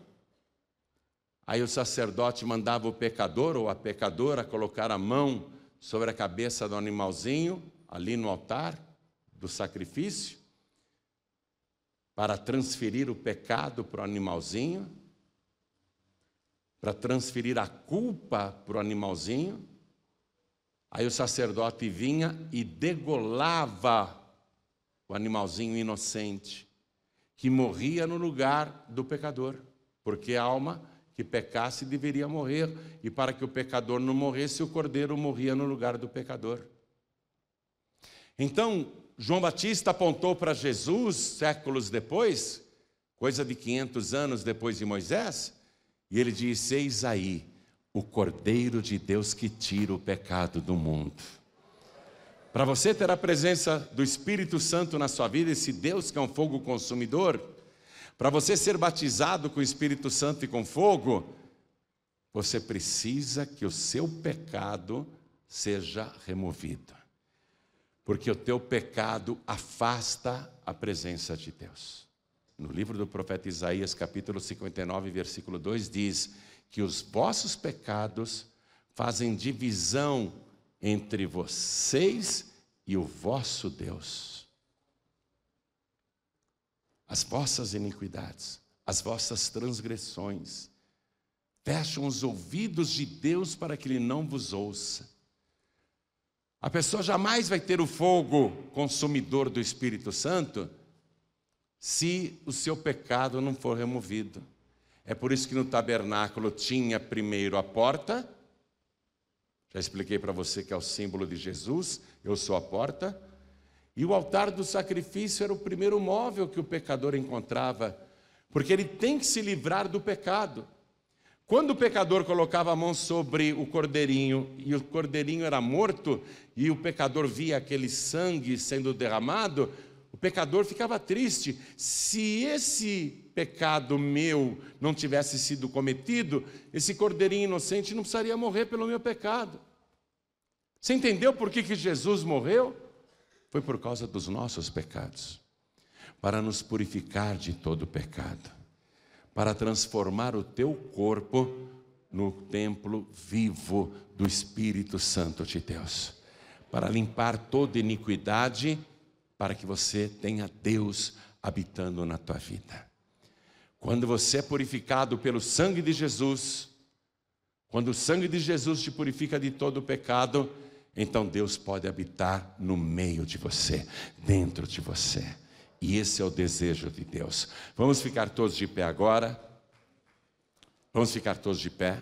Aí o sacerdote mandava o pecador ou a pecadora colocar a mão sobre a cabeça do animalzinho, ali no altar do sacrifício, para transferir o pecado para o animalzinho para transferir a culpa para o animalzinho. Aí o sacerdote vinha e degolava o animalzinho inocente, que morria no lugar do pecador, porque a alma que pecasse deveria morrer, e para que o pecador não morresse, o cordeiro morria no lugar do pecador. Então, João Batista apontou para Jesus séculos depois, coisa de 500 anos depois de Moisés, e ele diz: Eis aí o Cordeiro de Deus que tira o pecado do mundo. Para você ter a presença do Espírito Santo na sua vida, esse Deus que é um fogo consumidor, para você ser batizado com o Espírito Santo e com fogo, você precisa que o seu pecado seja removido. Porque o teu pecado afasta a presença de Deus no livro do profeta Isaías, capítulo 59, versículo 2, diz que os vossos pecados fazem divisão entre vocês e o vosso Deus. As vossas iniquidades, as vossas transgressões, fecham os ouvidos de Deus para que Ele não vos ouça. A pessoa jamais vai ter o fogo consumidor do Espírito Santo se o seu pecado não for removido. É por isso que no tabernáculo tinha primeiro a porta, já expliquei para você que é o símbolo de Jesus, eu sou a porta, e o altar do sacrifício era o primeiro móvel que o pecador encontrava, porque ele tem que se livrar do pecado. Quando o pecador colocava a mão sobre o cordeirinho e o cordeirinho era morto e o pecador via aquele sangue sendo derramado, o pecador ficava triste. Se esse pecado meu não tivesse sido cometido, esse cordeirinho inocente não precisaria morrer pelo meu pecado. Você entendeu por que, que Jesus morreu? Foi por causa dos nossos pecados para nos purificar de todo pecado, para transformar o teu corpo no templo vivo do Espírito Santo de Deus, para limpar toda iniquidade, para que você tenha Deus habitando na tua vida. Quando você é purificado pelo sangue de Jesus, quando o sangue de Jesus te purifica de todo o pecado, então Deus pode habitar no meio de você, dentro de você. E esse é o desejo de Deus. Vamos ficar todos de pé agora. Vamos ficar todos de pé.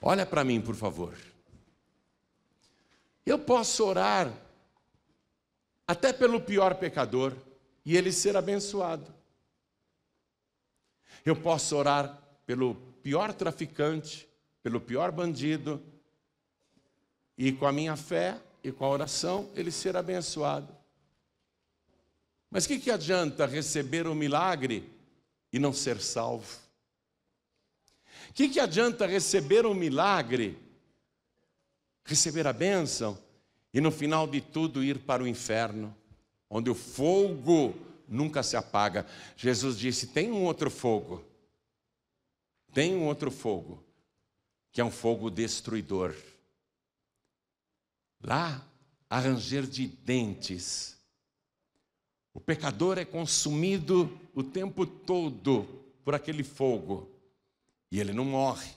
Olha para mim, por favor. Eu posso orar até pelo pior pecador e ele ser abençoado. Eu posso orar pelo pior traficante, pelo pior bandido, e com a minha fé e com a oração ele ser abençoado. Mas o que, que adianta receber o um milagre e não ser salvo? O que, que adianta receber um milagre, receber a bênção e no final de tudo ir para o inferno, onde o fogo nunca se apaga? Jesus disse: tem um outro fogo, tem um outro fogo, que é um fogo destruidor. Lá, a ranger de dentes. O pecador é consumido o tempo todo por aquele fogo. E ele não morre.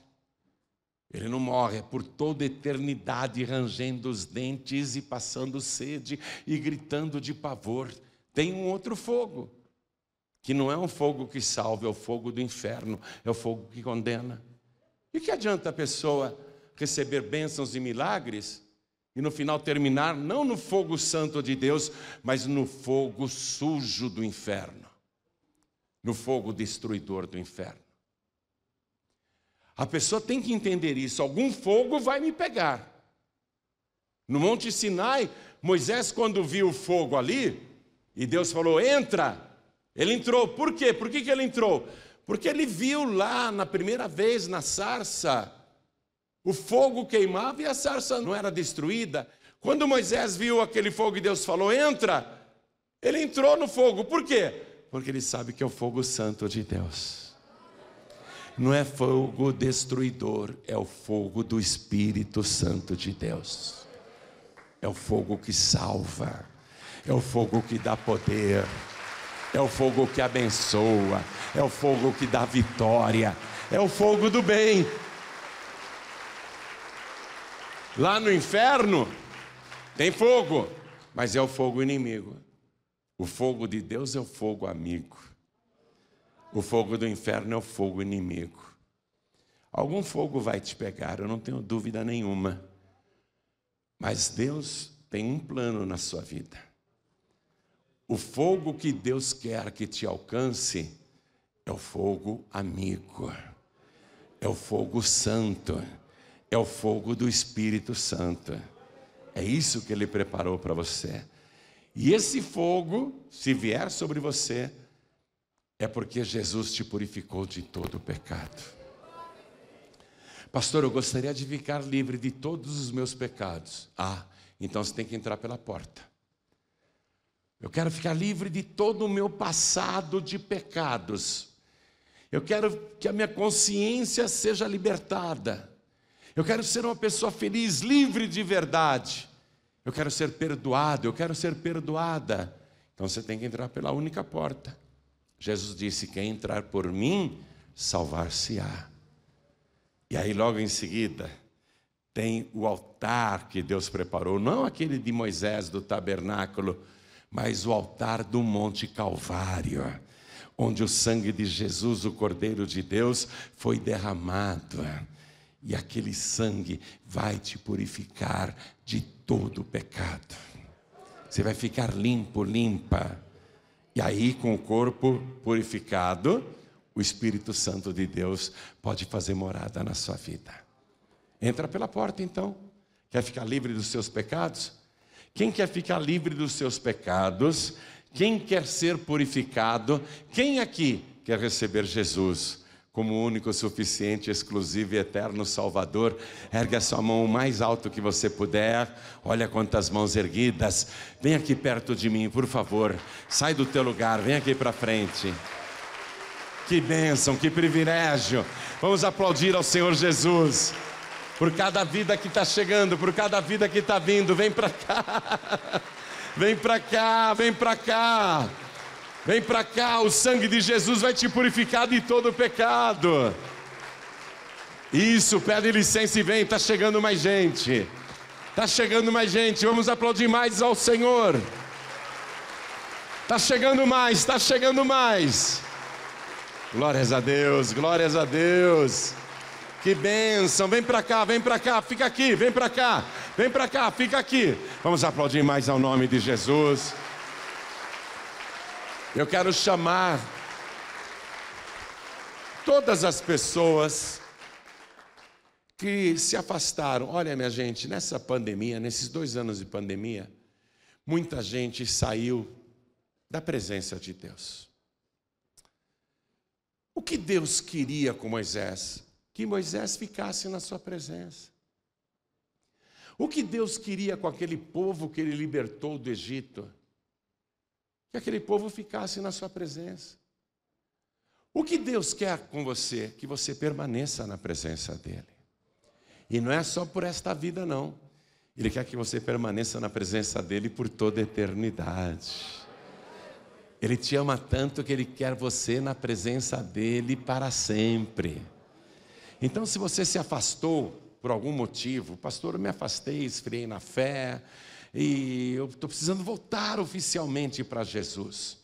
Ele não morre, é por toda eternidade rangendo os dentes e passando sede e gritando de pavor. Tem um outro fogo, que não é um fogo que salva, é o fogo do inferno, é o fogo que condena. E que adianta a pessoa receber bênçãos e milagres e no final terminar não no fogo santo de Deus, mas no fogo sujo do inferno, no fogo destruidor do inferno? A pessoa tem que entender isso. Algum fogo vai me pegar. No Monte Sinai, Moisés, quando viu o fogo ali, e Deus falou: entra. Ele entrou. Por quê? Por que, que ele entrou? Porque ele viu lá na primeira vez na sarça, o fogo queimava e a sarça não era destruída. Quando Moisés viu aquele fogo e Deus falou: entra, ele entrou no fogo. Por quê? Porque ele sabe que é o fogo santo de Deus não é fogo destruidor, é o fogo do Espírito Santo de Deus. É o fogo que salva, é o fogo que dá poder, é o fogo que abençoa, é o fogo que dá vitória, é o fogo do bem. Lá no inferno tem fogo, mas é o fogo inimigo. O fogo de Deus é o fogo amigo. O fogo do inferno é o fogo inimigo. Algum fogo vai te pegar, eu não tenho dúvida nenhuma. Mas Deus tem um plano na sua vida. O fogo que Deus quer que te alcance é o fogo amigo, é o fogo santo, é o fogo do Espírito Santo. É isso que Ele preparou para você. E esse fogo, se vier sobre você, é porque Jesus te purificou de todo o pecado. Pastor, eu gostaria de ficar livre de todos os meus pecados. Ah, então você tem que entrar pela porta. Eu quero ficar livre de todo o meu passado de pecados. Eu quero que a minha consciência seja libertada. Eu quero ser uma pessoa feliz, livre de verdade. Eu quero ser perdoado, eu quero ser perdoada. Então você tem que entrar pela única porta. Jesus disse: Quem entrar por mim, salvar-se-á. E aí, logo em seguida, tem o altar que Deus preparou, não aquele de Moisés do tabernáculo, mas o altar do Monte Calvário, onde o sangue de Jesus, o Cordeiro de Deus, foi derramado. E aquele sangue vai te purificar de todo o pecado. Você vai ficar limpo, limpa. E aí, com o corpo purificado, o Espírito Santo de Deus pode fazer morada na sua vida. Entra pela porta então. Quer ficar livre dos seus pecados? Quem quer ficar livre dos seus pecados? Quem quer ser purificado? Quem aqui quer receber Jesus como único, suficiente, exclusivo e eterno Salvador? Ergue a sua mão o mais alto que você puder. Olha quantas mãos erguidas. Vem aqui perto de mim, por favor. Sai do teu lugar, vem aqui para frente. Que bênção, que privilégio. Vamos aplaudir ao Senhor Jesus. Por cada vida que está chegando, por cada vida que está vindo, vem para cá. Vem para cá, vem para cá. Vem para cá, o sangue de Jesus vai te purificar de todo pecado. Isso, pede licença e vem, está chegando mais gente. Está chegando mais gente, vamos aplaudir mais ao Senhor. Está chegando mais, está chegando mais. Glórias a Deus, glórias a Deus. Que bênção, vem para cá, vem para cá, fica aqui, vem para cá, vem para cá, fica aqui. Vamos aplaudir mais ao nome de Jesus. Eu quero chamar todas as pessoas que se afastaram. Olha, minha gente, nessa pandemia, nesses dois anos de pandemia, muita gente saiu da presença de Deus. O que Deus queria com Moisés? Que Moisés ficasse na sua presença. O que Deus queria com aquele povo que ele libertou do Egito? Que aquele povo ficasse na sua presença. O que Deus quer com você? Que você permaneça na presença dEle. E não é só por esta vida, não. Ele quer que você permaneça na presença dEle por toda a eternidade. Ele te ama tanto que ele quer você na presença dele para sempre. Então, se você se afastou por algum motivo, pastor, eu me afastei, esfriei na fé, e eu estou precisando voltar oficialmente para Jesus.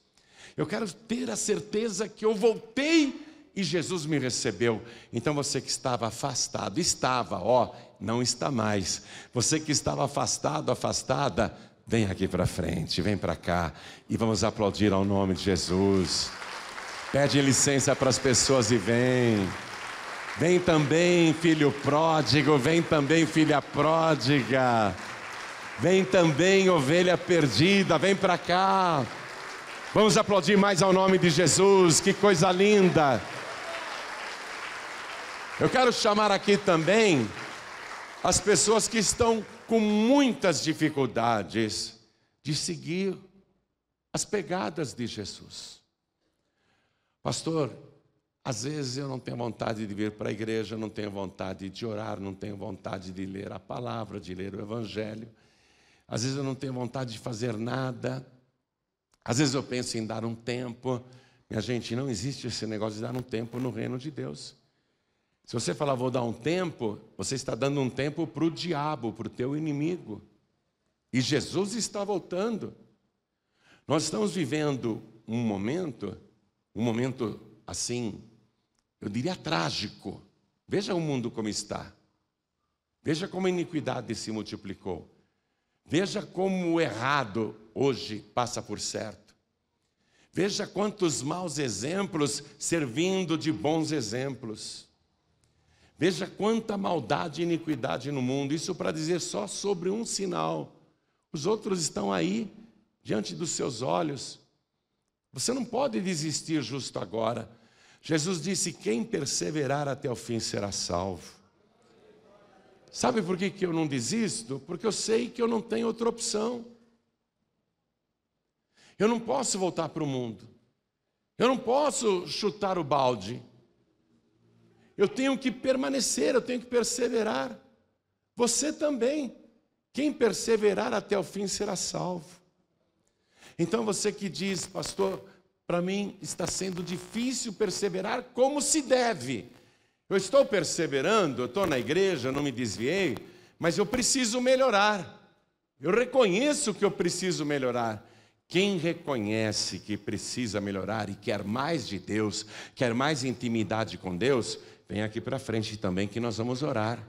Eu quero ter a certeza que eu voltei e Jesus me recebeu. Então você que estava afastado, estava, ó, não está mais. Você que estava afastado, afastada, Vem aqui para frente, vem para cá e vamos aplaudir ao nome de Jesus. Pede licença para as pessoas e vem. Vem também, filho pródigo, vem também, filha pródiga. Vem também, ovelha perdida, vem para cá. Vamos aplaudir mais ao nome de Jesus, que coisa linda. Eu quero chamar aqui também as pessoas que estão com muitas dificuldades de seguir as pegadas de Jesus. Pastor, às vezes eu não tenho vontade de vir para a igreja, não tenho vontade de orar, não tenho vontade de ler a palavra, de ler o evangelho. Às vezes eu não tenho vontade de fazer nada. Às vezes eu penso em dar um tempo. Minha gente, não existe esse negócio de dar um tempo no reino de Deus. Se você falar, vou dar um tempo, você está dando um tempo para o diabo, para o teu inimigo. E Jesus está voltando. Nós estamos vivendo um momento, um momento assim, eu diria trágico. Veja o mundo como está. Veja como a iniquidade se multiplicou. Veja como o errado hoje passa por certo. Veja quantos maus exemplos servindo de bons exemplos. Veja quanta maldade e iniquidade no mundo. Isso para dizer só sobre um sinal. Os outros estão aí, diante dos seus olhos. Você não pode desistir justo agora. Jesus disse: Quem perseverar até o fim será salvo. Sabe por que, que eu não desisto? Porque eu sei que eu não tenho outra opção. Eu não posso voltar para o mundo. Eu não posso chutar o balde. Eu tenho que permanecer, eu tenho que perseverar. Você também. Quem perseverar até o fim será salvo. Então você que diz, pastor, para mim está sendo difícil perseverar como se deve. Eu estou perseverando, eu estou na igreja, não me desviei, mas eu preciso melhorar. Eu reconheço que eu preciso melhorar. Quem reconhece que precisa melhorar e quer mais de Deus, quer mais intimidade com Deus, Vem aqui para frente também que nós vamos orar.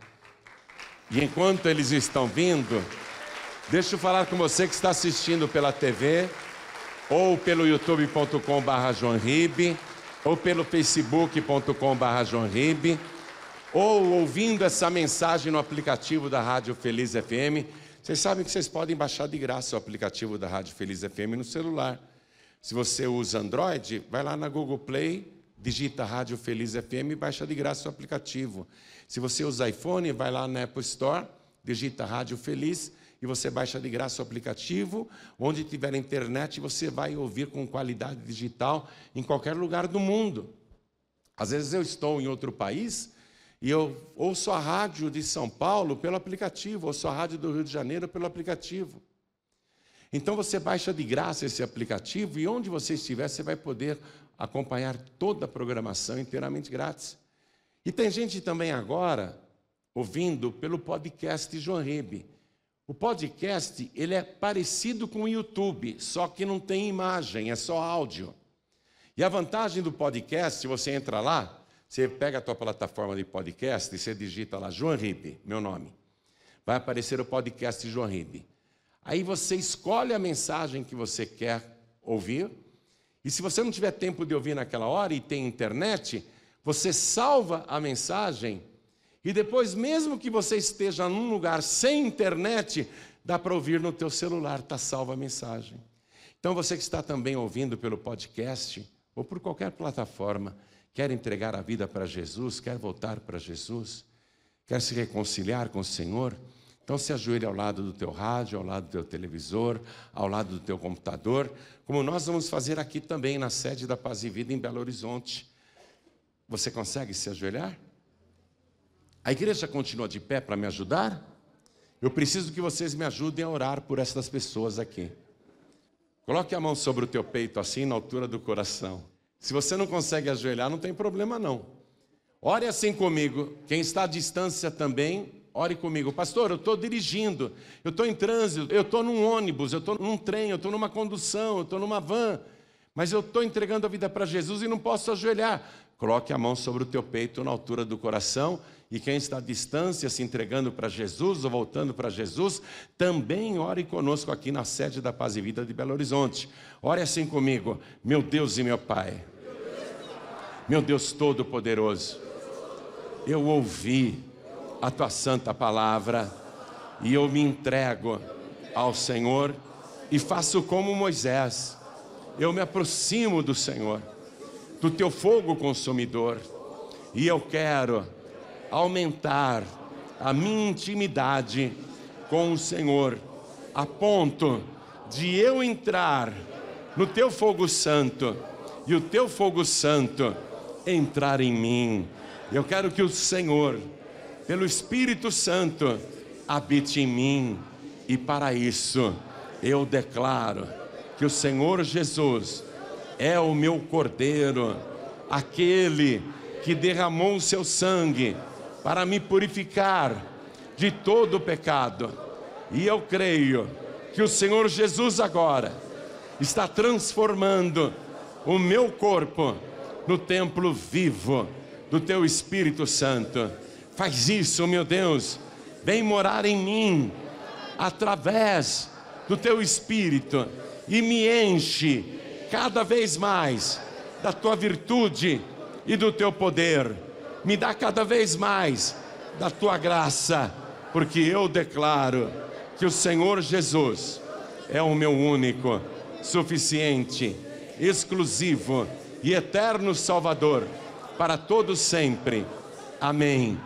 E enquanto eles estão vindo, deixa eu falar com você que está assistindo pela TV, ou pelo youtube.com.br ou pelo facebook.com.br ou ouvindo essa mensagem no aplicativo da Rádio Feliz FM. Vocês sabem que vocês podem baixar de graça o aplicativo da Rádio Feliz FM no celular. Se você usa Android, vai lá na Google Play digita Rádio Feliz FM e baixa de graça o aplicativo. Se você usa iPhone, vai lá na Apple Store, digita Rádio Feliz e você baixa de graça o aplicativo. Onde tiver internet, você vai ouvir com qualidade digital em qualquer lugar do mundo. Às vezes eu estou em outro país e eu ouço a rádio de São Paulo pelo aplicativo, ouço a rádio do Rio de Janeiro pelo aplicativo. Então você baixa de graça esse aplicativo e onde você estiver, você vai poder acompanhar toda a programação inteiramente grátis. E tem gente também agora ouvindo pelo podcast João Rebe. O podcast, ele é parecido com o YouTube, só que não tem imagem, é só áudio. E a vantagem do podcast, se você entra lá, você pega a tua plataforma de podcast e você digita lá João Ribe, meu nome. Vai aparecer o podcast João Ribe. Aí você escolhe a mensagem que você quer ouvir. E se você não tiver tempo de ouvir naquela hora e tem internet, você salva a mensagem e depois, mesmo que você esteja num lugar sem internet, dá para ouvir no teu celular, está salva a mensagem. Então você que está também ouvindo pelo podcast ou por qualquer plataforma, quer entregar a vida para Jesus, quer voltar para Jesus, quer se reconciliar com o Senhor, então se ajoelhe ao lado do teu rádio, ao lado do teu televisor, ao lado do teu computador, como nós vamos fazer aqui também na sede da Paz e Vida em Belo Horizonte. Você consegue se ajoelhar? A igreja continua de pé para me ajudar? Eu preciso que vocês me ajudem a orar por essas pessoas aqui. Coloque a mão sobre o teu peito, assim, na altura do coração. Se você não consegue ajoelhar, não tem problema não. Ore assim comigo. Quem está à distância também, ore comigo. Pastor, eu estou dirigindo, eu estou em trânsito, eu estou num ônibus, eu estou num trem, eu estou numa condução, eu estou numa van, mas eu estou entregando a vida para Jesus e não posso ajoelhar. Coloque a mão sobre o teu peito, na altura do coração e quem está à distância se entregando para Jesus ou voltando para Jesus, também ore conosco aqui na sede da Paz e Vida de Belo Horizonte. Ore assim comigo, meu Deus e meu Pai, meu Deus Todo-Poderoso, eu ouvi a tua santa palavra e eu me entrego ao Senhor e faço como Moisés, eu me aproximo do Senhor, do teu fogo consumidor, e eu quero aumentar a minha intimidade com o Senhor, a ponto de eu entrar no teu fogo santo e o teu fogo santo entrar em mim. Eu quero que o Senhor, pelo Espírito Santo, habite em mim, e para isso eu declaro que o Senhor Jesus é o meu cordeiro, aquele que derramou o seu sangue para me purificar de todo o pecado. E eu creio que o Senhor Jesus agora está transformando o meu corpo no templo vivo do teu Espírito Santo. Faz isso, meu Deus. Vem morar em mim através do teu espírito e me enche cada vez mais da tua virtude e do teu poder me dá cada vez mais da tua graça, porque eu declaro que o Senhor Jesus é o meu único, suficiente, exclusivo e eterno Salvador para todos sempre. Amém.